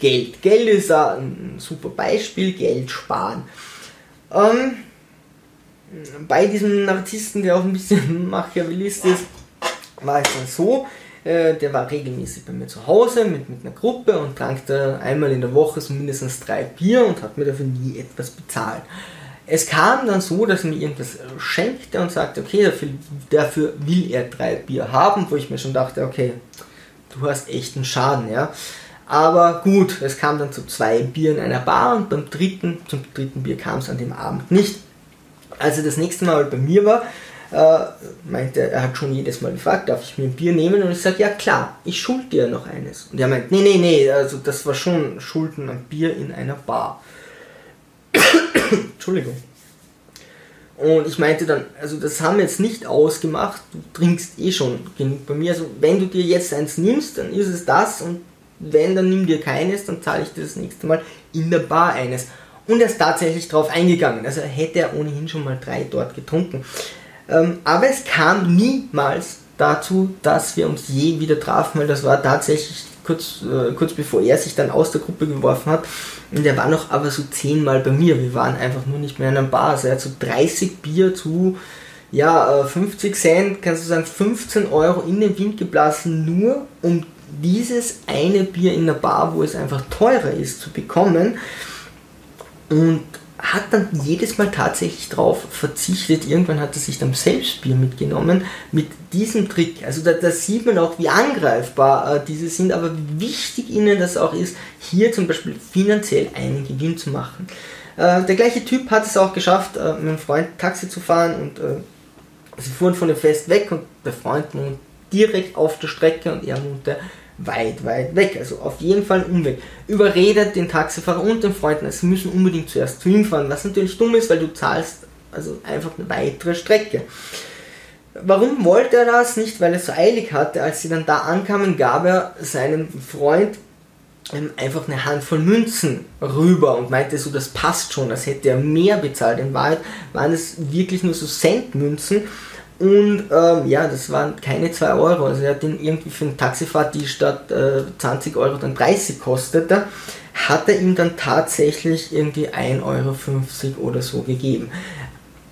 Geld. Geld ist ein super Beispiel, Geld sparen. Ähm, bei diesem Narzissten, der auch ein bisschen Machiavellist ist, war es dann so, äh, der war regelmäßig bei mir zu Hause mit, mit einer Gruppe und trank da einmal in der Woche so mindestens drei Bier und hat mir dafür nie etwas bezahlt. Es kam dann so, dass er mir irgendwas schenkte und sagte, okay, dafür, dafür will er drei Bier haben, wo ich mir schon dachte, okay, du hast echt einen Schaden, ja. Aber gut, es kam dann zu zwei Bier in einer Bar und beim dritten, zum dritten Bier kam es an dem Abend nicht. Als er das nächste Mal bei mir war, äh, meinte er, hat schon jedes Mal gefragt, darf ich mir ein Bier nehmen? Und ich sage, ja klar, ich schuld dir noch eines. Und er meint, nee, nee, nee, also das war schon Schulden an Bier in einer Bar. Entschuldigung. Und ich meinte dann, also das haben wir jetzt nicht ausgemacht, du trinkst eh schon genug bei mir. Also wenn du dir jetzt eins nimmst, dann ist es das und wenn, dann nimm dir keines, dann zahle ich dir das nächste Mal in der Bar eines. Und er ist tatsächlich drauf eingegangen. Also hätte er ohnehin schon mal drei dort getrunken. Ähm, aber es kam niemals dazu, dass wir uns je wieder trafen, weil das war tatsächlich kurz, äh, kurz bevor er sich dann aus der Gruppe geworfen hat. Und er war noch aber so zehnmal bei mir. Wir waren einfach nur nicht mehr in einer Bar. Also er hat so 30 Bier zu ja, 50 äh, Cent, kannst du sagen, 15 Euro in den Wind geblasen, nur um dieses eine Bier in der Bar, wo es einfach teurer ist, zu bekommen. Und hat dann jedes Mal tatsächlich drauf verzichtet. Irgendwann hat er sich dann selbst Bier mitgenommen mit diesem Trick. Also da, da sieht man auch, wie angreifbar äh, diese sind, aber wie wichtig ihnen das auch ist, hier zum Beispiel finanziell einen Gewinn zu machen. Äh, der gleiche Typ hat es auch geschafft, äh, mit einem Freund Taxi zu fahren und äh, sie fuhren von dem Fest weg und der Freund direkt auf der Strecke und er wohnte weit, weit weg. Also auf jeden Fall ein Umweg. Überredet den Taxifahrer und den Freunden, sie müssen unbedingt zuerst zu ihm fahren, was natürlich dumm ist, weil du zahlst also einfach eine weitere Strecke. Warum wollte er das? Nicht, weil er so eilig hatte. Als sie dann da ankamen, gab er seinem Freund einfach eine Handvoll Münzen rüber und meinte so, das passt schon, das hätte er mehr bezahlt. In Wahrheit waren es wirklich nur so Centmünzen und ähm, ja, das waren keine 2 Euro. Also er hat ihn irgendwie für eine Taxifahrt, die statt äh, 20 Euro dann 30 kostete, hat er ihm dann tatsächlich irgendwie 1,50 Euro oder so gegeben.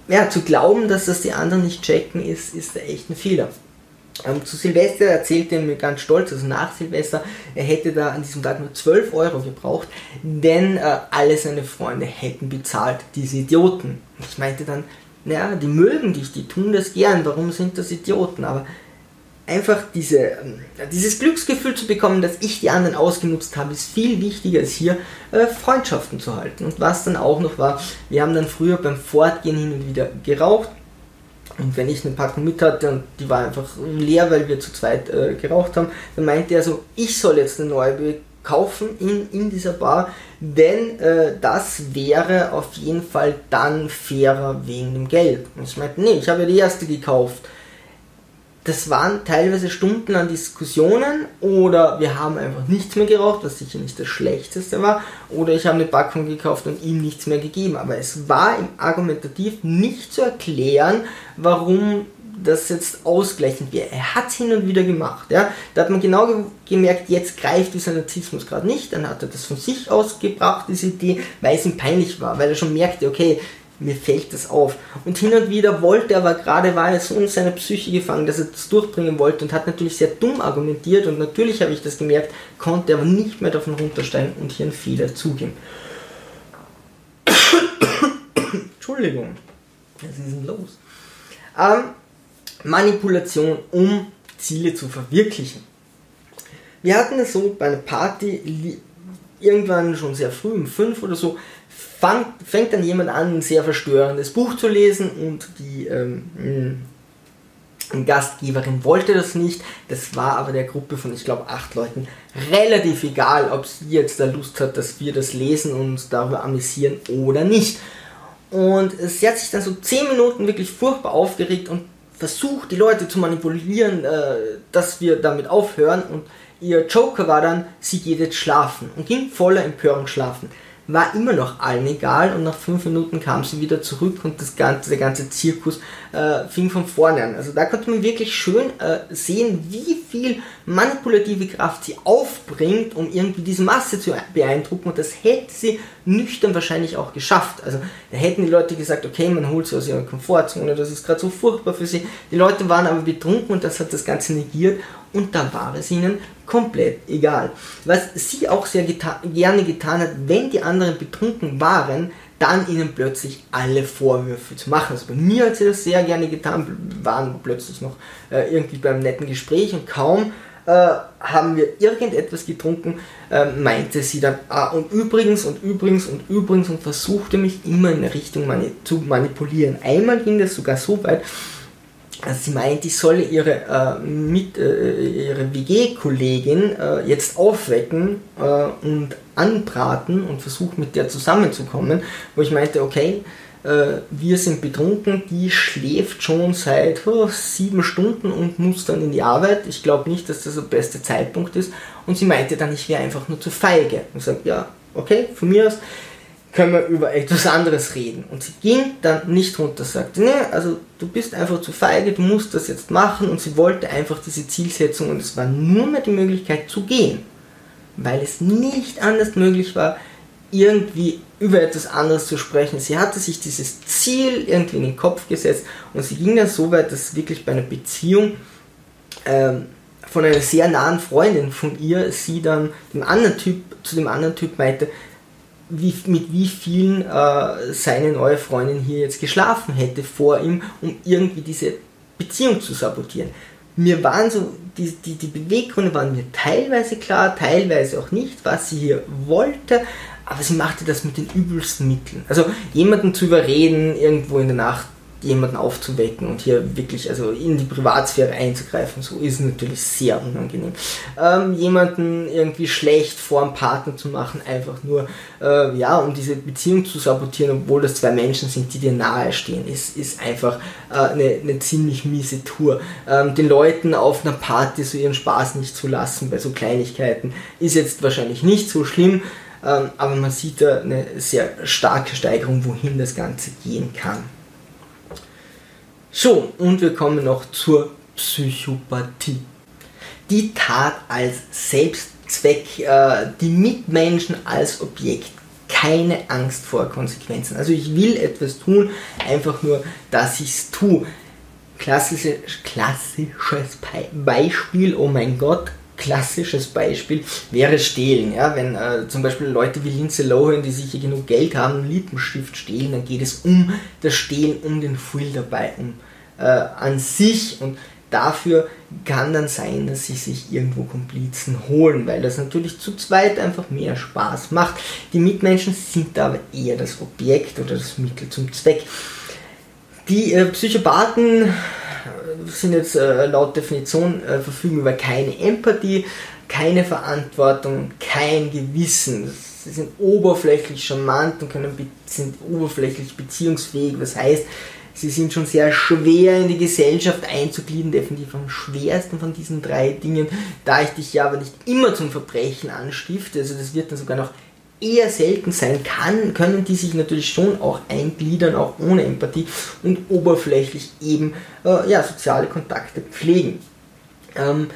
Ja, zu glauben, dass das die anderen nicht checken, ist, ist echt ein Fehler. Ähm, zu Silvester erzählte er mir ganz stolz, also nach Silvester, er hätte da an diesem Tag nur 12 Euro gebraucht, denn äh, alle seine Freunde hätten bezahlt, diese Idioten. Ich meinte dann, ja, die mögen dich, die tun das gern, warum sind das Idioten? Aber einfach diese, ähm, dieses Glücksgefühl zu bekommen, dass ich die anderen ausgenutzt habe, ist viel wichtiger als hier äh, Freundschaften zu halten. Und was dann auch noch war, wir haben dann früher beim Fortgehen hin und wieder geraucht. Und wenn ich eine Packung mit hatte und die war einfach leer, weil wir zu zweit äh, geraucht haben, dann meinte er so, ich soll jetzt eine neue kaufen in, in dieser Bar, denn äh, das wäre auf jeden Fall dann fairer wegen dem Geld. Und ich meinte, nee, ich habe ja die erste gekauft das waren teilweise Stunden an Diskussionen oder wir haben einfach nichts mehr geraucht, was sicher nicht das Schlechteste war, oder ich habe eine Packung gekauft und ihm nichts mehr gegeben. Aber es war im Argumentativ nicht zu erklären, warum das jetzt ausgleichend wäre. Er hat es hin und wieder gemacht. Ja? Da hat man genau ge gemerkt, jetzt greift dieser Narzissmus gerade nicht. Dann hat er das von sich aus gebracht, diese Idee, weil es ihm peinlich war, weil er schon merkte, okay, mir fällt das auf. Und hin und wieder wollte er aber gerade, war er so in seiner Psyche gefangen, dass er das durchbringen wollte und hat natürlich sehr dumm argumentiert und natürlich habe ich das gemerkt, konnte aber nicht mehr davon runtersteigen und hier einen Fehler zugeben. Entschuldigung, was ist denn los? Ähm, Manipulation, um Ziele zu verwirklichen. Wir hatten es so bei einer Party, irgendwann schon sehr früh, um 5 oder so, fang, fängt dann jemand an, ein sehr verstörendes Buch zu lesen und die ähm, Gastgeberin wollte das nicht. Das war aber der Gruppe von, ich glaube, acht Leuten relativ egal, ob sie jetzt da Lust hat, dass wir das lesen und uns darüber amüsieren oder nicht. Und sie hat sich dann so zehn Minuten wirklich furchtbar aufgeregt und versucht, die Leute zu manipulieren, äh, dass wir damit aufhören. Und ihr Joker war dann, sie geht jetzt schlafen und ging voller Empörung schlafen war immer noch allen egal und nach fünf Minuten kam sie wieder zurück und das ganze, der ganze Zirkus äh, fing von vorne an. Also da konnte man wirklich schön äh, sehen, wie viel manipulative Kraft sie aufbringt, um irgendwie diese Masse zu beeindrucken und das hätte sie nüchtern wahrscheinlich auch geschafft. Also da hätten die Leute gesagt, okay, man holt sie aus ihrer Komfortzone, das ist gerade so furchtbar für sie. Die Leute waren aber betrunken und das hat das Ganze negiert und da war es ihnen komplett egal. Was sie auch sehr geta gerne getan hat, wenn die anderen betrunken waren, dann ihnen plötzlich alle Vorwürfe zu machen. Also bei mir hat sie das sehr gerne getan, waren plötzlich noch äh, irgendwie beim netten Gespräch und kaum äh, haben wir irgendetwas getrunken, äh, meinte sie dann, ah, und übrigens und übrigens und übrigens und versuchte mich immer in eine Richtung mani zu manipulieren. Einmal ging das sogar so weit, sie meint, ich solle ihre, äh, äh, ihre WG-Kollegin äh, jetzt aufwecken äh, und anbraten und versuchen mit der zusammenzukommen, wo ich meinte, okay, äh, wir sind betrunken, die schläft schon seit oh, sieben Stunden und muss dann in die Arbeit. Ich glaube nicht, dass das der beste Zeitpunkt ist. Und sie meinte dann, ich wäre einfach nur zu feige. Und sage, ja, okay, von mir aus können wir über etwas anderes reden. Und sie ging dann nicht runter, sagte, nee, also du bist einfach zu feige, du musst das jetzt machen. Und sie wollte einfach diese Zielsetzung und es war nur mehr die Möglichkeit zu gehen, weil es nicht anders möglich war, irgendwie über etwas anderes zu sprechen. Sie hatte sich dieses Ziel irgendwie in den Kopf gesetzt und sie ging dann so weit, dass wirklich bei einer Beziehung ähm, von einer sehr nahen Freundin von ihr sie dann dem anderen Typ zu dem anderen Typ meinte, wie, mit wie vielen äh, seine neue Freundin hier jetzt geschlafen hätte vor ihm, um irgendwie diese Beziehung zu sabotieren. Mir waren so, die, die, die Beweggründe waren mir teilweise klar, teilweise auch nicht, was sie hier wollte, aber sie machte das mit den übelsten Mitteln. Also jemanden zu überreden, irgendwo in der Nacht jemanden aufzuwecken und hier wirklich also in die Privatsphäre einzugreifen, so ist natürlich sehr unangenehm. Ähm, jemanden irgendwie schlecht vor dem Partner zu machen, einfach nur, äh, ja, um diese Beziehung zu sabotieren, obwohl das zwei Menschen sind, die dir nahestehen, ist, ist einfach äh, eine, eine ziemlich miese Tour. Ähm, den Leuten auf einer Party so ihren Spaß nicht zu lassen bei so Kleinigkeiten, ist jetzt wahrscheinlich nicht so schlimm, ähm, aber man sieht da eine sehr starke Steigerung, wohin das Ganze gehen kann. So, und wir kommen noch zur Psychopathie. Die Tat als Selbstzweck, äh, die Mitmenschen als Objekt, keine Angst vor Konsequenzen. Also ich will etwas tun, einfach nur, dass ich es tue. Klassische, klassisches Beispiel, oh mein Gott, klassisches Beispiel wäre Stehlen. Ja? Wenn äh, zum Beispiel Leute wie Lindsay Lohan, die sicher genug Geld haben, einen Lippenstift stehlen, dann geht es um das Stehlen, um den Thrill dabei, um äh, an sich und dafür kann dann sein, dass sie sich irgendwo Komplizen holen, weil das natürlich zu zweit einfach mehr Spaß macht. Die Mitmenschen sind aber eher das Objekt oder das Mittel zum Zweck. Die äh, Psychopathen, sind jetzt äh, laut Definition äh, verfügen über keine Empathie, keine Verantwortung, kein Gewissen. Sie sind oberflächlich charmant und können, sind oberflächlich beziehungsfähig. Das heißt, sie sind schon sehr schwer in die Gesellschaft einzugliedern, definitiv am schwersten von diesen drei Dingen, da ich dich ja aber nicht immer zum Verbrechen anstifte, also das wird dann sogar noch eher selten sein kann, können die sich natürlich schon auch eingliedern, auch ohne Empathie und oberflächlich eben äh, ja, soziale Kontakte pflegen. Ähm,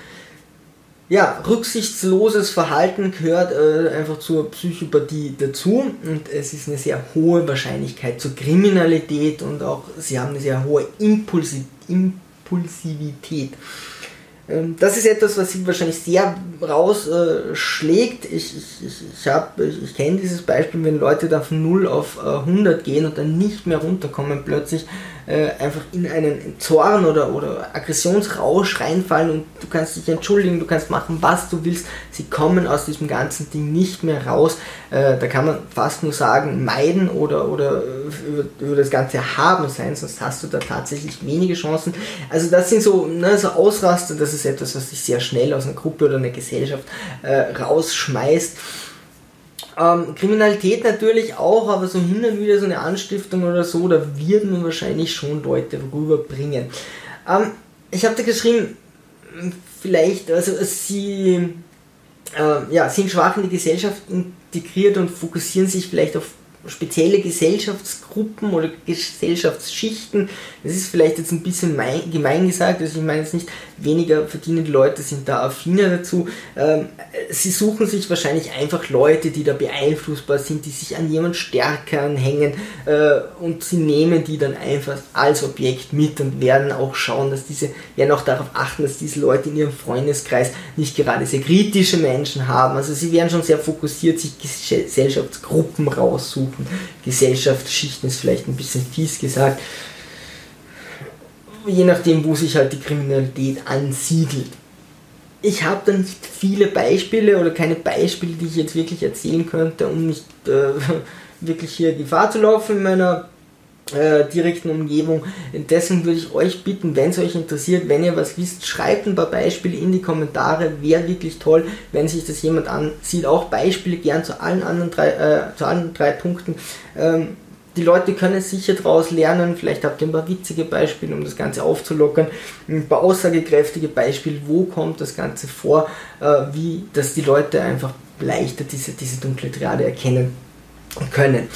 ja, rücksichtsloses Verhalten gehört äh, einfach zur Psychopathie dazu und es ist eine sehr hohe Wahrscheinlichkeit zur Kriminalität und auch sie haben eine sehr hohe Impulsi Impulsivität. Ähm, das ist etwas, was sie wahrscheinlich sehr rausschlägt. Äh, ich ich, ich, ich, ich, ich kenne dieses Beispiel, wenn Leute da von 0 auf äh, 100 gehen und dann nicht mehr runterkommen, plötzlich äh, einfach in einen Zorn oder, oder Aggressionsrausch reinfallen und du kannst dich entschuldigen, du kannst machen, was du willst. Sie kommen aus diesem ganzen Ding nicht mehr raus. Äh, da kann man fast nur sagen, meiden oder, oder über, über, das Ganze haben sein, sonst hast du da tatsächlich wenige Chancen. Also das sind so, ne, so Ausraster, das ist etwas, was dich sehr schnell aus einer Gruppe oder einer Gesellschaft äh, rausschmeißt. Ähm, Kriminalität natürlich auch, aber so hin und wieder so eine Anstiftung oder so, da wird man wahrscheinlich schon Leute rüberbringen. Ähm, ich habe da geschrieben, vielleicht, also sie äh, ja, sind schwach in die Gesellschaft integriert und fokussieren sich vielleicht auf spezielle Gesellschaftsgruppen oder Gesellschaftsschichten. Das ist vielleicht jetzt ein bisschen gemein gesagt, also ich meine jetzt nicht, weniger verdienende Leute sind da affiner dazu. Ähm, sie suchen sich wahrscheinlich einfach Leute, die da beeinflussbar sind, die sich an jemand stärker anhängen äh, und sie nehmen die dann einfach als Objekt mit und werden auch schauen, dass diese, werden auch darauf achten, dass diese Leute in ihrem Freundeskreis nicht gerade sehr kritische Menschen haben. Also sie werden schon sehr fokussiert sich Gesellschaftsgruppen raussuchen Gesellschaftsschichten ist vielleicht ein bisschen fies gesagt, je nachdem, wo sich halt die Kriminalität ansiedelt. Ich habe da nicht viele Beispiele oder keine Beispiele, die ich jetzt wirklich erzählen könnte, um nicht äh, wirklich hier Gefahr zu laufen in meiner äh, direkten Umgebung. Deswegen würde ich euch bitten, wenn es euch interessiert, wenn ihr was wisst, schreibt ein paar Beispiele in die Kommentare. Wäre wirklich toll, wenn sich das jemand ansieht. Auch Beispiele gern zu allen anderen drei, äh, zu allen drei Punkten. Ähm, die Leute können sicher daraus lernen. Vielleicht habt ihr ein paar witzige Beispiele, um das Ganze aufzulockern. Ein paar aussagekräftige Beispiele, wo kommt das Ganze vor, äh, wie, dass die Leute einfach leichter diese, diese dunkle Triade erkennen können.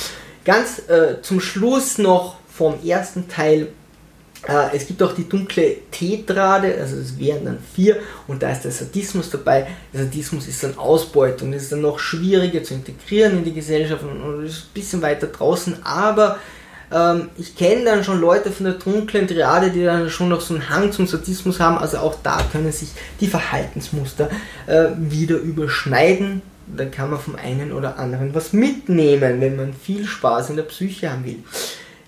Ganz äh, zum Schluss noch vom ersten Teil. Äh, es gibt auch die dunkle Tetrade, also es wären dann vier und da ist der Sadismus dabei. Der Sadismus ist dann Ausbeutung, das ist dann noch schwieriger zu integrieren in die Gesellschaft und, ist ein bisschen weiter draußen, aber ähm, ich kenne dann schon Leute von der dunklen Triade, die dann schon noch so einen Hang zum Sadismus haben, also auch da können sich die Verhaltensmuster äh, wieder überschneiden dann kann man vom einen oder anderen was mitnehmen, wenn man viel Spaß in der Psyche haben will.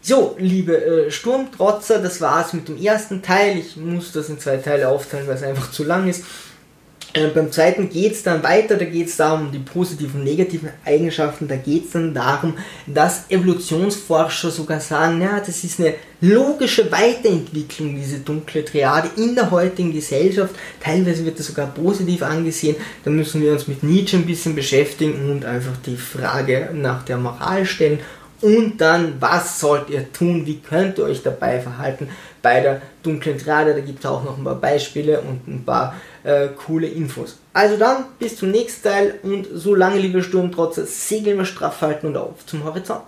So, liebe äh, Sturmtrotzer, das war's mit dem ersten Teil. Ich muss das in zwei Teile aufteilen, weil es einfach zu lang ist. Äh, beim zweiten geht es dann weiter, da geht es darum, um die positiven und negativen Eigenschaften, da geht es dann darum, dass Evolutionsforscher sogar sagen, ja, das ist eine logische Weiterentwicklung, diese dunkle Triade in der heutigen Gesellschaft. Teilweise wird das sogar positiv angesehen. Da müssen wir uns mit Nietzsche ein bisschen beschäftigen und einfach die Frage nach der Moral stellen. Und dann, was sollt ihr tun? Wie könnt ihr euch dabei verhalten bei der dunklen Triade? Da gibt es auch noch ein paar Beispiele und ein paar äh, coole Infos. Also dann, bis zum nächsten Teil und so lange, liebe Sturmtrotzer, segeln wir straff halten und auf zum Horizont.